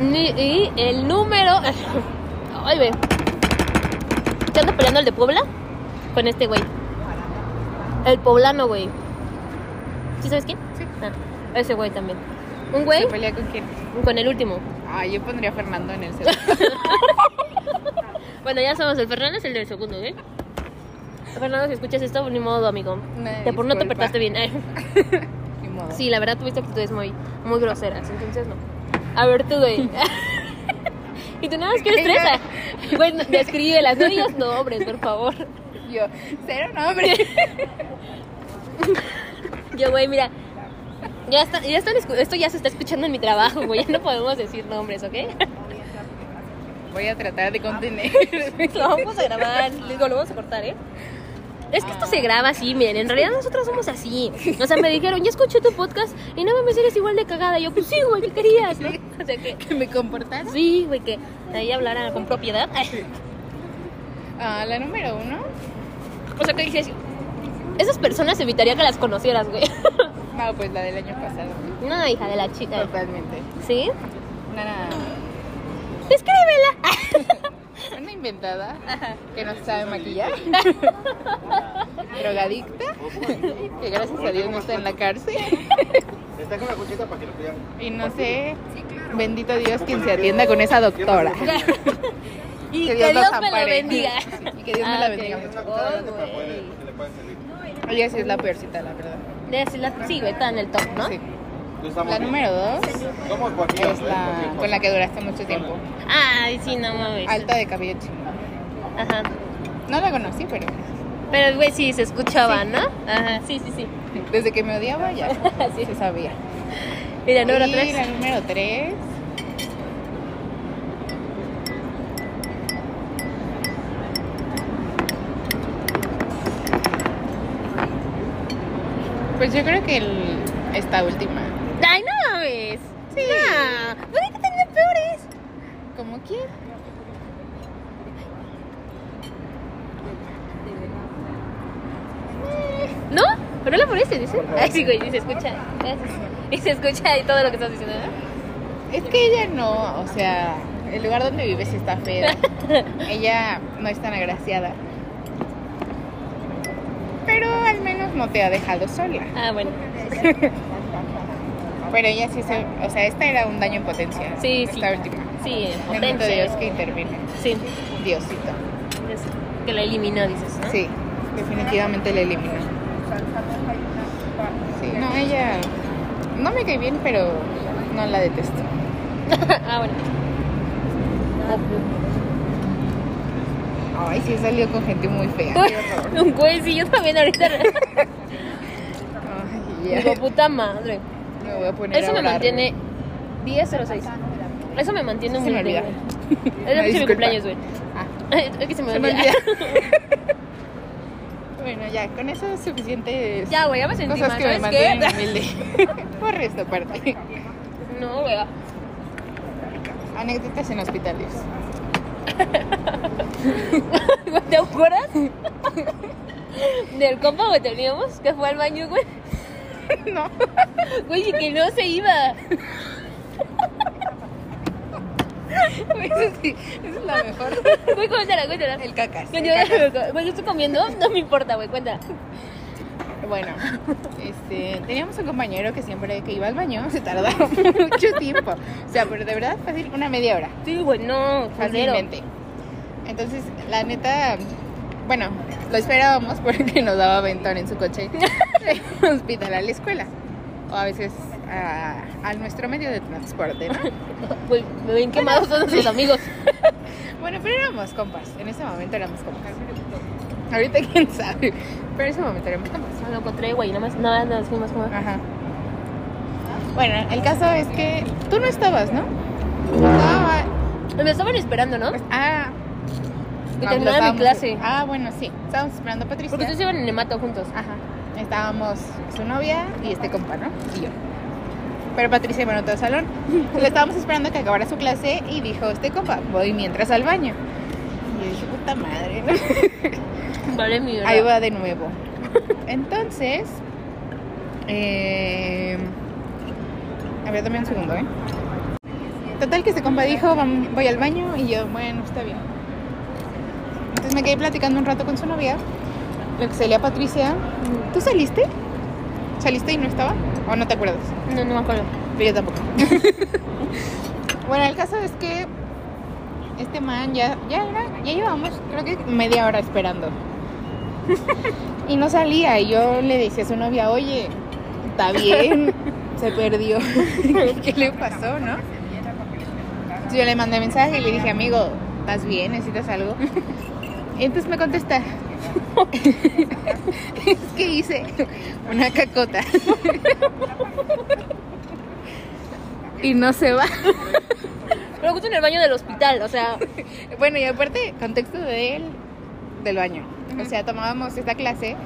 Y el número. Ay, ve. ¿Qué anda peleando el de Puebla? Con este güey. El poblano, güey. ¿Sí sabes quién? Sí. Ah, ese güey también. Un güey ¿Se pelea con quién? con el último. Ah, yo pondría a Fernando en el segundo. Bueno, ya sabemos, el Fernando es el del segundo, ¿eh? Fernando, si escuchas esto, ni modo, amigo. Una Te, por no te portaste bien. Ni modo. Sí, la verdad tuviste actitudes muy, muy groseras, entonces no. A ver tú, güey. y tú nada más quieres fresa. Güey, no- descríbelas, no digas nombres, por favor. Yo, cero nombre. Yo, güey, mira. Ya está, ya están esto ya se está escuchando en mi trabajo, güey. Ya no podemos decir nombres, ¿ok? Voy a tratar de contener. Lo vamos a grabar, digo, lo vamos a cortar, ¿eh? Es que esto se graba así, miren, en realidad nosotros somos así. O sea, me dijeron, ya escuché tu podcast y no me eres igual de cagada. Y yo, pues sí, güey, ¿qué querías? no? O sea, que que me comportara. sí, güey, que ahí hablaran con propiedad. Ah, la número uno. O sea, que dices, esas personas evitaría que las conocieras, güey. No, pues la del año pasado. No, hija de la chica. Totalmente. ¿Sí? Una, Escríbela. una inventada que no sabe maquillar. Drogadicta. Que gracias a Dios no está en la cárcel. Está con una cuchita para que lo pidan. Y no sé, bendito Dios quien se atienda con esa doctora. Y Que que Dios me la bendiga. Y que Dios me Ah, la bendiga. Servir. Ella sí es la peorcita, la verdad. Debe ser la- Sí, güey, está en el top, ¿no? Sí. La número dos Joaquín. es la con la que duraste mucho tiempo. Ay, sí, no mames. Alta de cabello chino. Ajá. No la conocí, pero Pero, güey, sí, se escuchaba, ¿no? Ajá, sí, sí, sí. desde que me odiaba ya Sí. se sabía. Mira, número y 3. la número tres. Pues yo creo que el- esta última. Ay, no mames. Sí. No. ¿Por qué tenía peores? ¿Cómo quién? ¿No? Pero la por ese, dice. Ay, sí, güey, y se escucha. Y se escucha y todo lo que estás diciendo, ¿no? Es que ella no, o sea, el lugar donde vive sí está fea. ella no es tan agraciada. Pero al menos no te ha dejado sola. Ah, bueno. Pero ella sí se, o sea, esta era un daño en potencia. Sí, sí. Esta última. Sí, en potencia. Dios que intervine. Sí, Diosito. que la eliminó, dices, ¿no? Sí, definitivamente la eliminó. Sí, no, ella no me cae bien, pero no la detesto. ah, bueno. Ay, sí he salido con gente muy fea. Un güey, sí, yo también ahorita. Ay, Digo, ya. puta madre. Me voy a poner Eso a me orar. mantiene 10.06. Eso me mantiene muy me olvida. Es de mi cumpleaños, güey. Ah, Es que se me se me olvida. bueno, ya, con eso es suficiente. ya, güey, ya me sentí Cosas mal, que me mantienen humilde. Borre esta parte. No, güey. Anécdotas en hospitales. ¿Te acuerdas? Del compa que teníamos que fue al baño, güey. no. Güey, y que no se iba. Eso sí, esa es la mejor. Güey, cuéntala, cuéntala. El cacas. Güey, el yo, cacas. güey, yo estoy comiendo, no me importa, güey, cuéntala. Bueno, este, teníamos un compañero que siempre que iba al baño se tardaba mucho tiempo. O sea, pero de verdad fácil, una media hora. Sí, güey, no. Fácilmente. Entonces, la neta, bueno, lo esperábamos porque nos daba aventón en su coche de hospital a la escuela. O a veces a, a nuestro medio de transporte, ¿no? Güey, me ven quemados todos nuestros amigos. Bueno, pero éramos compas. En ese momento éramos compas. Ahorita quién sabe. Pero en ese momento compas. Me lo encontré, güey, nada más, nada, nos fuimos como... Ajá. Bueno, el caso es que tú no estabas, ¿no? Estaba. Me estaban esperando, ¿no? Ah. Que no, lo mi clase. Ah, bueno, sí. Estábamos esperando a Patricia. Porque ustedes iban en Nemato juntos. Ajá. Estábamos su novia y este compa, ¿no? Y yo. Pero Patricia iba en otro salón. Le estábamos esperando que acabara su clase y dijo, este compa, voy mientras al baño. Y yo dije, puta madre, ¿no? Vale, mi Ahí va de nuevo. Entonces, eh, a ver, dame un segundo, ¿eh? Total que compa dijo, "Vam- voy al baño y yo, bueno, está bien. Entonces me quedé platicando un rato con su novia. Lo que salía Patricia, ¿tú saliste? ¿Saliste y no estaba? ¿O no te acuerdas? No, no me acuerdo. Pero yo tampoco. bueno, el caso es que este man ya, ya era, ya llevamos creo que media hora esperando. y no salía. Y yo le decía a su novia, oye, está bien, se perdió. ¿Qué le pasó, no? Yo le mandé mensaje y le dije, amigo, ¿estás bien? ¿Necesitas algo? Y entonces me contesta, es que hice una cacota. y no se va. Pero justo en el baño del hospital, o sea... Bueno, y aparte, contexto de él, del baño. O sea, tomábamos esta clase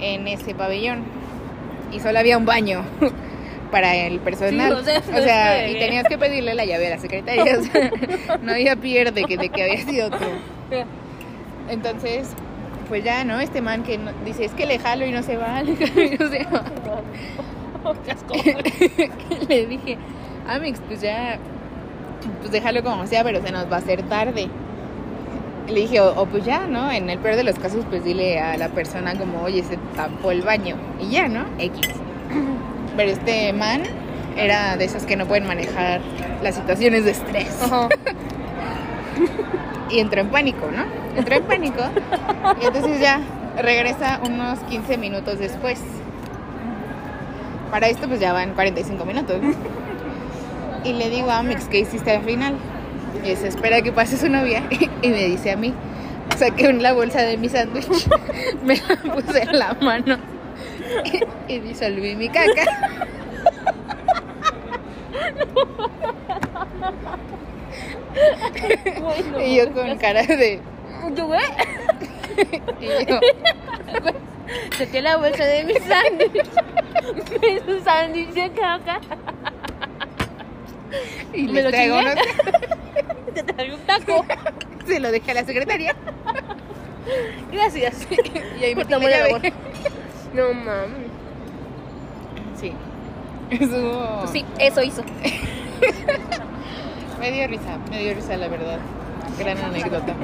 en ese pabellón y solo había un baño para el personal. Sí, o sea, o sea, no es y tenías que pedirle la llave a la secretaria. o sea, no había pierde que de que había sido tú. Entonces, pues ya, ¿no? Este man que no- dice, es que le jalo y no se va, le jalo y no se va. Le dije, Amix, pues ya, pues déjalo como sea, pero se nos va a hacer tarde. Le dije, o, o pues ya, ¿no? En el peor de los casos, pues dile a la persona como, oye, se tapó el baño. Y ya, ¿no? X. Pero este man era de esas que no pueden manejar las situaciones de estrés. Y entró en pánico, ¿no? Entró en pánico. Y entonces ya regresa unos 15 minutos después. Para esto pues ya van 45 minutos. Y le digo a Mix, ¿qué hiciste al final? Y dice, espera que pase su novia. Y me dice a mí, saqué la bolsa de mi sándwich, me la puse en la mano y, disolví mi caca. Y yo con cara de... Yo, güey, Y yo, saqué la bolsa de mi sándwich. Me hizo sándwich de caca. Y Me le lo traigo unos- Te traigo un taco. Se lo dejé a la secretaria. Gracias. Y ahí metí tu la amor. No mames. Sí. Estuvo... Sí, eso hizo. Me dio risa, me dio risa la verdad. Gran anécdota.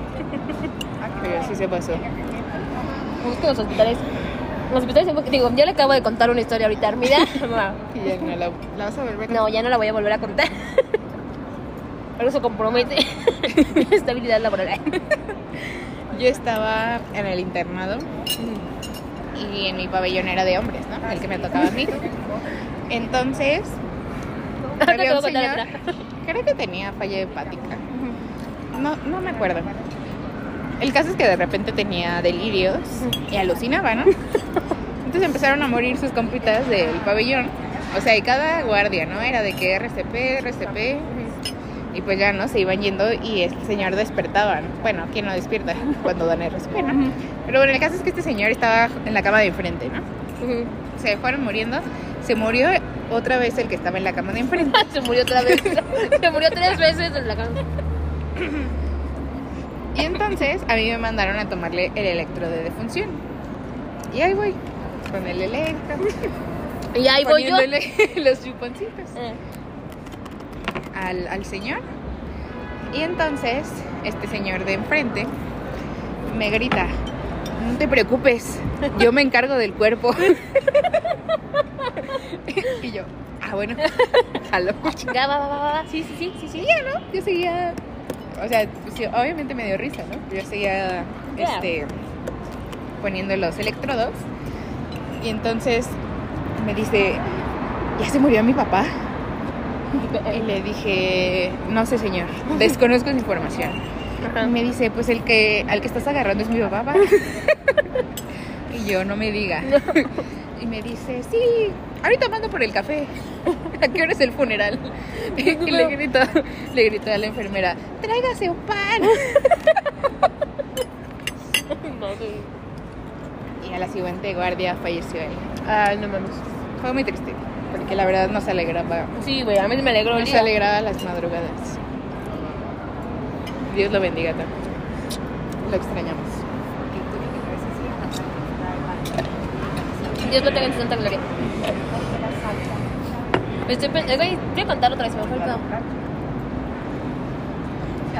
Pero sí se pasó. Me gustan los hospitales. Los hospitales siempre- digo, yo le acabo de contar una historia ahorita a Armida. Y ya no la, la vas a volver a. No, ya no la voy a volver a contar. Pero eso compromete mi estabilidad laboral. Yo estaba en el internado y en mi pabellón era de hombres, ¿no? El que me tocaba a mí. Entonces, había un señor, creo que tenía falla hepática. No, no me acuerdo. El caso es que de repente tenía delirios y alucinaba, ¿no? Entonces empezaron a morir sus compitas del pabellón. O sea, y cada guardia, ¿no? Era de que RCP, RCP. Y pues ya, ¿no? Se iban yendo y el señor despertaba. ¿no? Bueno, ¿quién no despierta cuando dan RCP, no? Pero bueno, el caso es que este señor estaba en la cama de enfrente, ¿no? Se fueron muriendo. Se murió otra vez el que estaba en la cama de enfrente. Se murió otra vez. Se murió tres veces en la cama. Y entonces a mí me mandaron a tomarle el electro de defunción. Y ahí voy, con el electro, Y ahí voy yo. los chuponcitos Eh, al, al señor. Y entonces este señor de enfrente me grita, no te preocupes, yo me encargo del cuerpo. y yo, ah bueno. Ya, va, va. Sí, sí, sí, sí, sí. Y ya, ¿no? Yo seguía. O sea, sí, obviamente me dio risa, ¿no? Yo seguía este, poniendo los electrodos. Y entonces me dice, ¿ya se murió mi papá? Y le dije, no sé, señor, desconozco su información. Ajá. Y me dice, pues el que al que estás agarrando es mi papá. ¿va?". y yo, no me diga. Y me dice, sí, ahorita mando por el café. ¿A qué hora es el funeral? Y le gritó, le gritó a la enfermera, tráigase un pan. No. Y a la siguiente guardia falleció él. Ay, no mames. Fue muy triste, porque la verdad nos alegraba, Sí, güey, a mí me alegró nos día. alegraba las madrugadas. Dios lo bendiga también. Lo extrañamos. Dios lo tenga en su santa gloria. Estoy güey, quiero contar otra vez, me fue.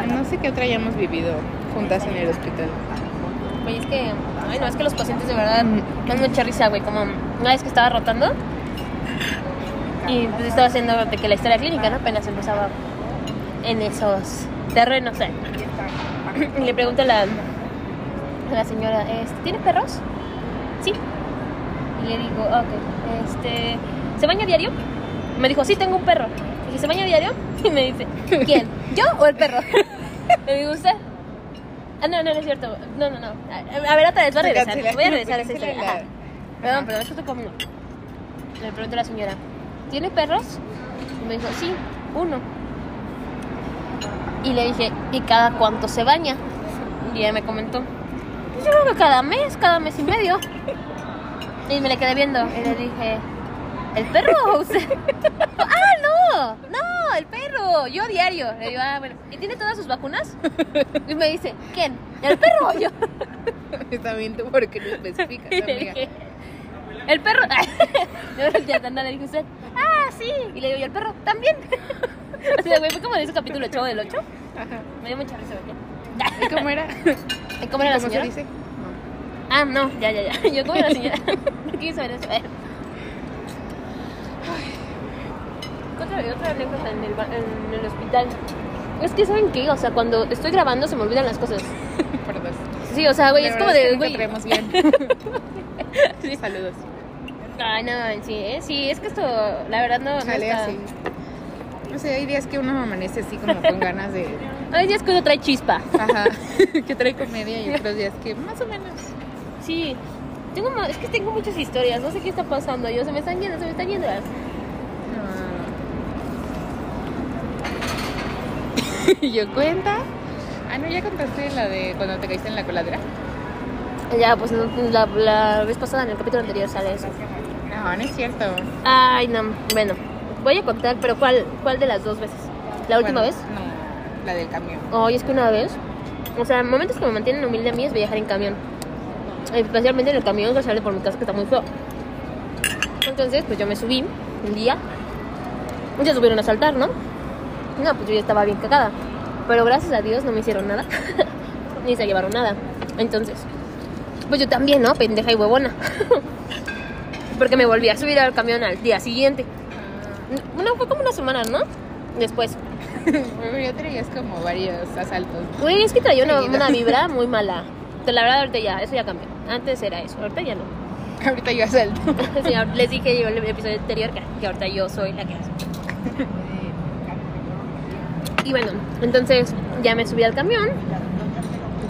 No sé qué otra hayamos vivido juntas en el hospital. Güey, es que, ay, no, es que los pacientes de verdad dan mucha risa, güey. Como una vez que estaba rotando y pues estaba haciendo de que la historia clínica, ¿no? Apenas empezaba en esos terrenos, ¿eh? Y le pregunto a la, a la señora, este, ¿tiene perros? Y le digo, ok, este, ¿se baña diario? Me dijo, sí, tengo un perro. Dije, ¿se baña diario? Y me dice, ¿quién? ¿Yo o el perro? Le digo, ¿usted? Ah, no, no, no es cierto. No, no, no. A, ver, otra vez, voy a regresar. Voy a regresar a esa historia. Ajá. Perdón, perdón, es que estoy comiendo. Le pregunté a la señora, ¿tiene perros? Y me dijo, sí, uno. Y le dije, ¿y cada cuánto se baña? Y ella me comentó, pues yo creo que cada mes, cada mes y medio. Y me le quedé viendo y le dije, ¿el perro o usted? ¡Ah, no! ¡No! ¡El perro! Yo diario. Le digo, ah, bueno. ¿Y tiene todas sus vacunas? Y me dice, ¿quién? ¿El perro o yo? Está bien tú porque no especificas, Y amiga. ¿el perro? Yo ya le dije usted, ¡ah, sí! Y le digo, ¿y el perro? ¿También? O sea, güey, fue como de ese capítulo chavo del 8. Ajá. Me dio mucha risa, ¿Y cómo era? ¿Y cómo era la ¿Cómo se señora? dice? Ah, no, ya, ya, ya. Yo, ¿cómo era la señora? No quise saber eso. A ver. otra, otra anécdota en el, en el hospital. Es que, ¿saben qué? O sea, cuando estoy grabando se me olvidan las cosas. Por dos. Sí, o sea, güey, es como de, güey. bien. sí, saludos. Ay, no, sí, ¿eh? Sí, es que esto, la verdad, no, no Sale está... así. No sé, hay días que uno amanece así como con ganas de... Hay días que uno trae chispa. Ajá. que trae comedia y otros días que más o menos... Sí. Tengo es que tengo muchas historias, no sé qué está pasando. Yo, se me están yendo, se me están yendo. Y yo cuenta. Ah, no, ya contaste la de cuando te caíste en la coladera. Ya, pues no, la, la vez pasada, en el capítulo anterior, sale eso. No, no es cierto. Ay, no, bueno, voy a contar, pero ¿cuál, cuál de las dos veces? ¿La última Bueno, vez? No, la del camión. Oye, es que una vez, o sea, momentos que me mantienen humilde a mí es viajar en camión. Especialmente en el camión que sale por mi casa, que está muy feo. Entonces, pues yo me subí un día. y se subieron a saltar, ¿no? No, pues yo ya estaba bien cagada. Pero gracias a Dios no me hicieron nada. Ni se llevaron nada. Entonces, pues yo también, ¿no? Pendeja y huevona. Porque me volví a subir al camión al día siguiente. Bueno, fue como una semana, ¿no? Después. Ya traías como varios asaltos. Güey, es que traía una, una vibra muy mala. La verdad, ahorita ya, eso ya cambió. Antes era eso, ahorita ya no. Ahorita yo asalto. Sí, les dije yo en el episodio anterior que, que ahorita yo soy la que hace. Y bueno, entonces ya me subí al camión.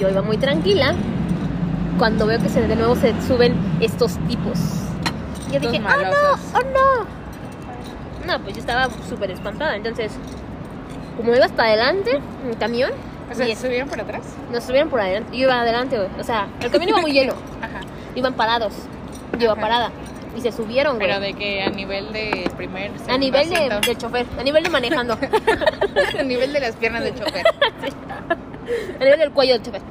Yo iba muy tranquila. Cuando veo que se, de nuevo se suben estos tipos. Yo Estos dije, ¡oh no! malosos". ¡oh no! No, pues yo estaba súper espantada. Entonces, como iba hasta adelante, en el camión, O sea, y ¿se subieron por atrás? nos subieron por adelante. Yo iba adelante, güey. O sea, el camión iba muy lleno. Ajá. Iban parados. Yo iba Ajá. parada. Y se subieron, güey. Pero de que a nivel de primer, A nivel de, del chofer, a nivel de manejando, a nivel de las piernas del chofer. a nivel del cuello del chofer.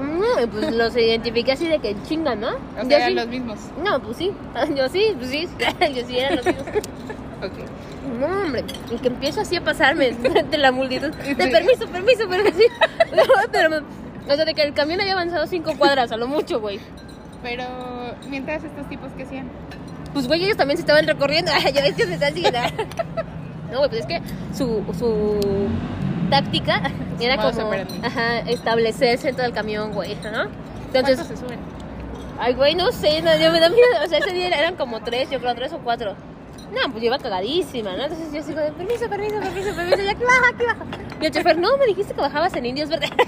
No, pues los identifiqué así de que chingan, ¿no? O sea, eran sí. los mismos. No, pues sí. Yo sí, pues sí. Yo sí eran los mismos. Ok. No, hombre. Y que empiezo así a pasarme de la multitud. De permiso, permiso, permiso. Pero, me- o sea, de que el camión había avanzado cinco cuadras, a lo mucho, güey. Pero mientras estos tipos que hacían. Pues, güey, ellos también se estaban recorriendo. Ay, ya ves que se están siguiendo. No, güey, pues es que su, su táctica era como ajá, establecerse en todo el camión, güey, ¿no? Entonces, ¿Cuántos se suben? ay, güey, no sé, no, yo me da miedo. O sea, ese día eran como tres, yo creo, tres o cuatro. No, pues yo iba cagadísima, ¿no? Entonces yo sigo de permiso, permiso, permiso, permiso, ya aquí baja, aquí baja. Y el chofer, no, me dijiste que bajabas en Indios Verdes.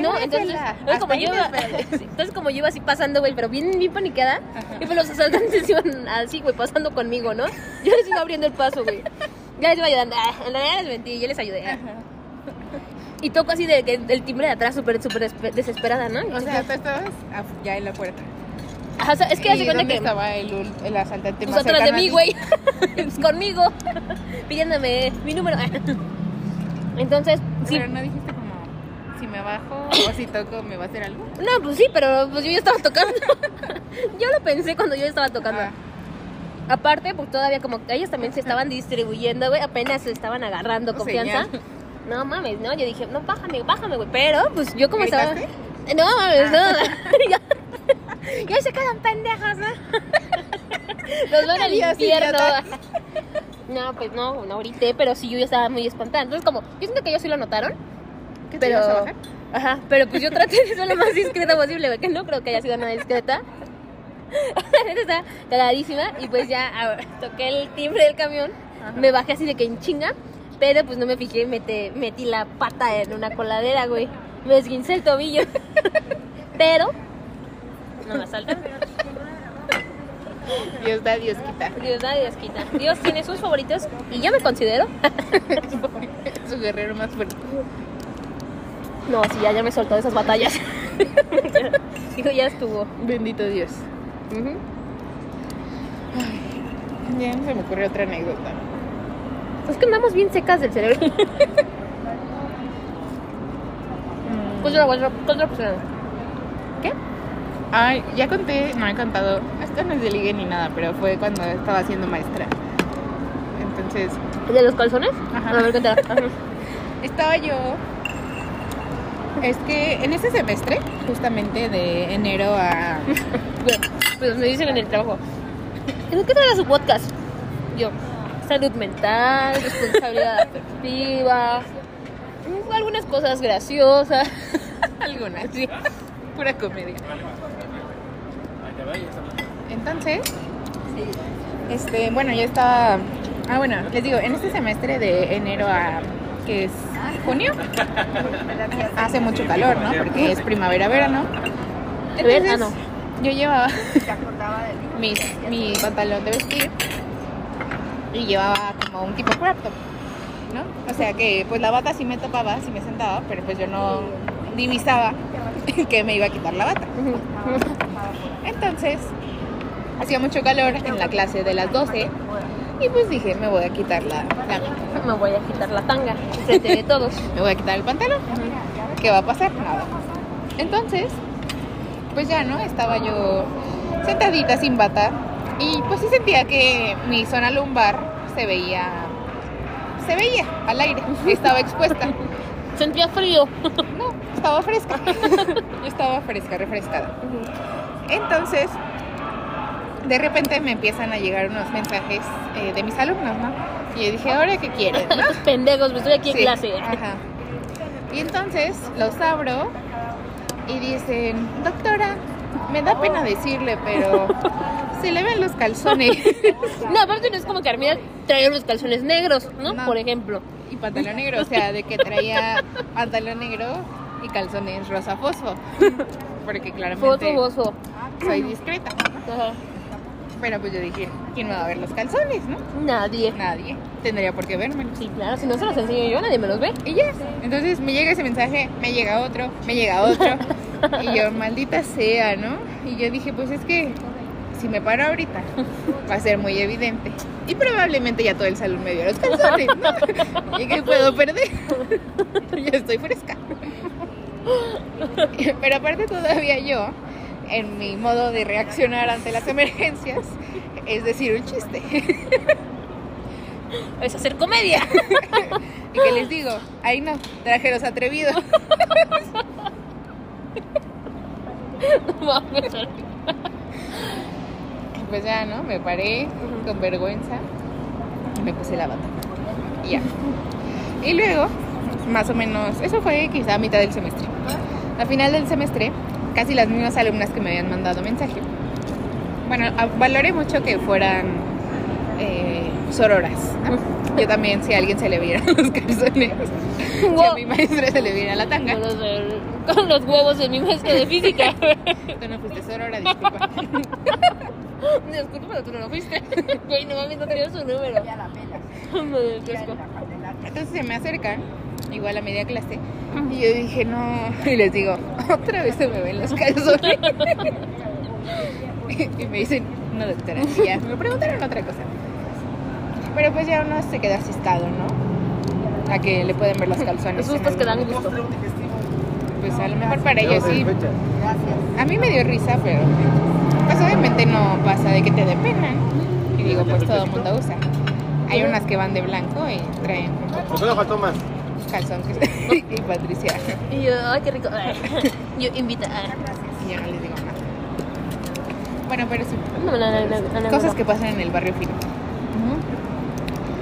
No, entonces, entonces como yo iba, Indios Verdes. sí, entonces como yo iba así pasando, güey, pero bien, bien paniqueada, Ajá. y pues los asaltantes iban así, güey, pasando conmigo, ¿no? Yo les iba abriendo el paso, güey. Ya les iba ayudando, ah, en realidad les mentí, yo les ayudé. ah. Y toco así de que el timbre de atrás, súper, súper desesperada, ¿no? O sea, tú estabas ya en la puerta. Ajá, o sea, es que hace ¿Y cuenta que estaba el, el asaltante pues atrás de mí, güey, Pues, conmigo, pidiéndome mi número. Entonces, sí, Pero no dijiste como, si me bajo o si toco, ¿me va a hacer algo? no, pues sí, pero pues yo ya estaba tocando. yo lo pensé cuando yo estaba tocando. Ah, Aparte, pues todavía como que ellos también se estaban distribuyendo, güey, apenas se estaban agarrando confianza. Señal. No mames, no, yo dije, no, bájame, bájame, güey. Pero, pues yo como estaba. ¿Gritaste? No mames, no. ya, ya se quedan pendejas, ¿no? Los van al Adiós, infierno. No, pues no, no grité, pero sí yo ya estaba muy espantada. Entonces, como, yo siento que ellos sí lo notaron. ¿Qué te Pero. ibas a bajar? Ajá, pero pues yo traté de ser lo más discreta posible, güey, que no creo que haya sido nada discreta. Está cagadísima y pues ya ah, toqué el timbre del camión, Ajá. me bajé así de que en chinga, pero pues no me fijé y mete- metí la pata en una coladera, güey. Me esguincé el tobillo. pero no me asaltan. Dios da, Dios quita. Dios da, Dios quita. Dios tiene sus favoritos y yo me considero. Su guerrero más fuerte. No, sí, ya, ya me soltó de esas batallas. Digo, ya estuvo. Bendito Dios. Ujú. Ya no se me ocurrió otra anécdota. Es que andamos bien secas del cerebro. Pues otra, otra, otra persona. ¿Qué? Ay, ya conté, no he contado. Esto no es de ligue ni nada, pero fue cuando estaba siendo maestra. Entonces, ¿De los calzones? Ajá. A ver, cuéntala. Estaba yo. Es que en ese semestre, justamente de enero a. Bueno, Pues me dicen en el trabajo. ¿Pero qué trae a su podcast? Yo. salud mental, responsabilidad afectiva, mm, algunas cosas graciosas. Algunas. Sí. Pura comedia. Entonces, este, bueno, yo estaba. Ah, bueno, les digo, en este semestre de enero a. que es junio, hace mucho calor, ¿no? Porque es primavera-verano. Entonces, Verano. yo llevaba mis, mi pantalón de vestir y llevaba como un tipo crop top, ¿no? O sea que pues la bata sí me tapaba, sí me sentaba, pero pues yo no divisaba que me iba a quitar la bata. Entonces, hacía mucho calor en la clase de las 12 y pues dije, me voy a quitar la, la- Me voy a quitar la tanga frente de todos. me voy a quitar el pantalón. ¿Qué va a pasar? Nada. Entonces, pues ya, ¿no? Estaba yo sentadita sin bata y pues sí sentía que mi zona lumbar se veía, se veía al aire, estaba expuesta. Sentía frío. No, estaba fresca. Yo estaba fresca, refrescada. Entonces, de repente me empiezan a llegar unos mensajes eh, de mis alumnos, ¿no? Y yo dije, ¿ahora qué quieren? ¿no? Estos pendejos, me estoy aquí en Sí, clase. Ajá. Y entonces los abro y dicen, doctora, me da pena decirle, pero se le ven los calzones No, aparte no es como que Armida traía unos calzones negros, ¿no? No. Por ejemplo. y pantalón negro, o sea, de que traía pantalón negro y calzones rosa fosfo. Porque claramente bozo. soy discreta. Ajá. Pero pues yo dije, ¿quién me va a ver los calzones, no? Nadie. Nadie. Tendría por qué verme. Sí, claro, si no se los enseño yo, nadie me los ve. Y ya. Entonces me llega ese mensaje, me llega otro, me llega otro. y yo, maldita sea, ¿no? Y yo dije, pues es que si me paro ahorita, va a ser muy evidente. Y probablemente ya todo el salón me vio los calzones, ¿no? ¿Y qué puedo perder? yo estoy fresca. Pero aparte todavía yo, en mi modo de reaccionar ante las emergencias, es decir, un chiste. Es hacer comedia. ¿Y qué les digo? Ahí no, trajeros atrevidos. Mames. Pues ya, ¿no? Me paré con vergüenza y me puse la bata. Y ya. Y luego, más o menos, eso fue quizá a mitad del semestre. A final del semestre, casi las mismas alumnas que me habían mandado mensaje. Bueno, valoré mucho que fueran eh, sororas. ¿no? Yo también, si a alguien se le vieran los calzones, si a Wow. mi maestra se le viera la tanga. Con los, del- con los huevos de mi maestro de física. Tú no fuiste sorora, disculpa. Disculpa, pero tú no lo fuiste. Güey, no mames, no tenía su número. Ya la. Me Candelaria. Entonces se me acercan, igual a media clase, y yo dije, no, y les digo, otra vez se me ven los calzones. y me dicen, no, doctora, y ya, me preguntaron otra cosa. Pero pues ya uno se queda asustado, ¿no? A que le pueden ver los calzones. Los sustos que dan gusto. Pues a lo mejor para ellos sí. Gracias. A mí me dio risa, pero pues obviamente no pasa de que te dé pena. Y digo, pues todo el mundo usa. Hay unas que van de blanco y traen ¿Por qué le faltó más? calzón que y Patricia. Y yo, ay, qué rico. Yo invita a. Y yo no les digo nada. Bueno, pero sí. No, no, no, no, no, Cosas no. que pasan en el barrio fino.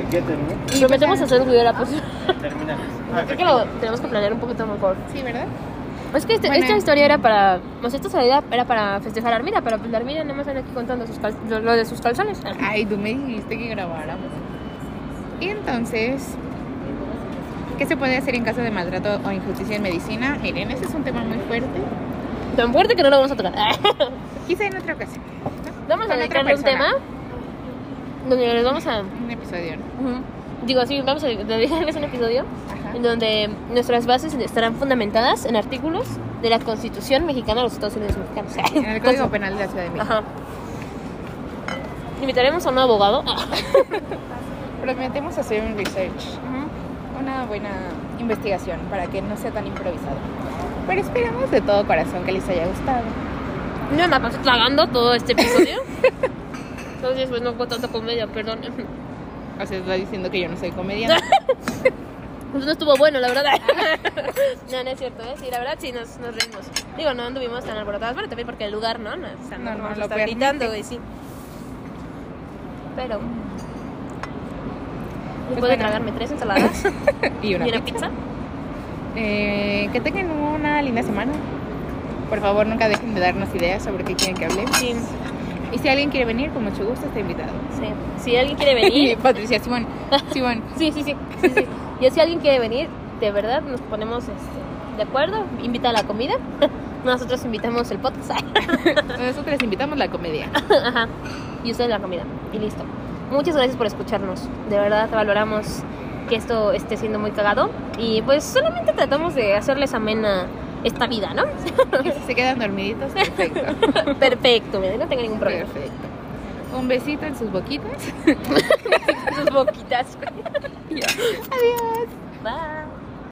¿El qué terminó? Y prometemos hacer un video de la próxima. Termina. Creo que lo tenemos que planear un poquito mejor. Sí, ¿verdad? Es que este- Bueno. esta historia era para. O sea, esta salida era para festejar a Armida, pero pues la Armida nada más anda aquí contando sus cal- lo, lo de sus calzones. Ay, tú me dijiste que grabáramos. Y entonces, ¿qué se puede hacer en caso de maltrato o injusticia en medicina? Miren, ese es un tema muy fuerte. Tan fuerte que no lo vamos a tocar. Quizá en otra ocasión. Vamos a dedicarle un tema donde les vamos a. Un episodio, ¿no? Ujú. Digo, sí, vamos a dedicarles un episodio. En donde nuestras bases estarán fundamentadas en artículos de la Constitución Mexicana de los Estados Unidos Mexicanos. En el Código Penal de la Ciudad de México. Ajá. Invitaremos a un abogado. Prometemos hacer un research, una buena investigación para que no sea tan improvisado. Pero esperamos de todo corazón que les haya gustado. No me pasé tragando todo este episodio. Entonces, pues no fue tanto comedia, perdón. O sea, está diciendo que yo no soy comediante. Pues no estuvo bueno, la verdad. no, no es cierto, ¿eh? Sí, la verdad sí nos, nos reímos. Digo, no anduvimos tan alborotadas. Bueno, también porque el lugar, ¿no? No, o sea, no, lo gritando, güey, sí. Pero. Después de bueno. tragarme tres ensaladas Y una, y una pizza. pizza. Eh, que tengan una linda semana. Por favor, nunca dejen de darnos ideas sobre qué quieren que hablemos. Sí, Y si alguien quiere venir, con mucho gusto está invitado. sí. Si alguien quiere venir, Patricia, Simón, Simón. sí, sí, sí. sí, sí. Y si alguien quiere venir, de verdad nos ponemos este, de acuerdo. Invita a la comida. Nosotros invitamos el podcast. Nosotros les invitamos la comedia. Ajá. Y ustedes la comida. Y listo. Muchas gracias por escucharnos. De verdad valoramos que esto esté siendo muy cagado. Y pues solamente tratamos de hacerles amena esta vida, ¿no? Que si se quedan dormiditos, perfecto. Perfecto, mira, no tengo ningún problema. Perfecto. Un besito en sus boquitas. Sus boquitas. Adiós. Bye.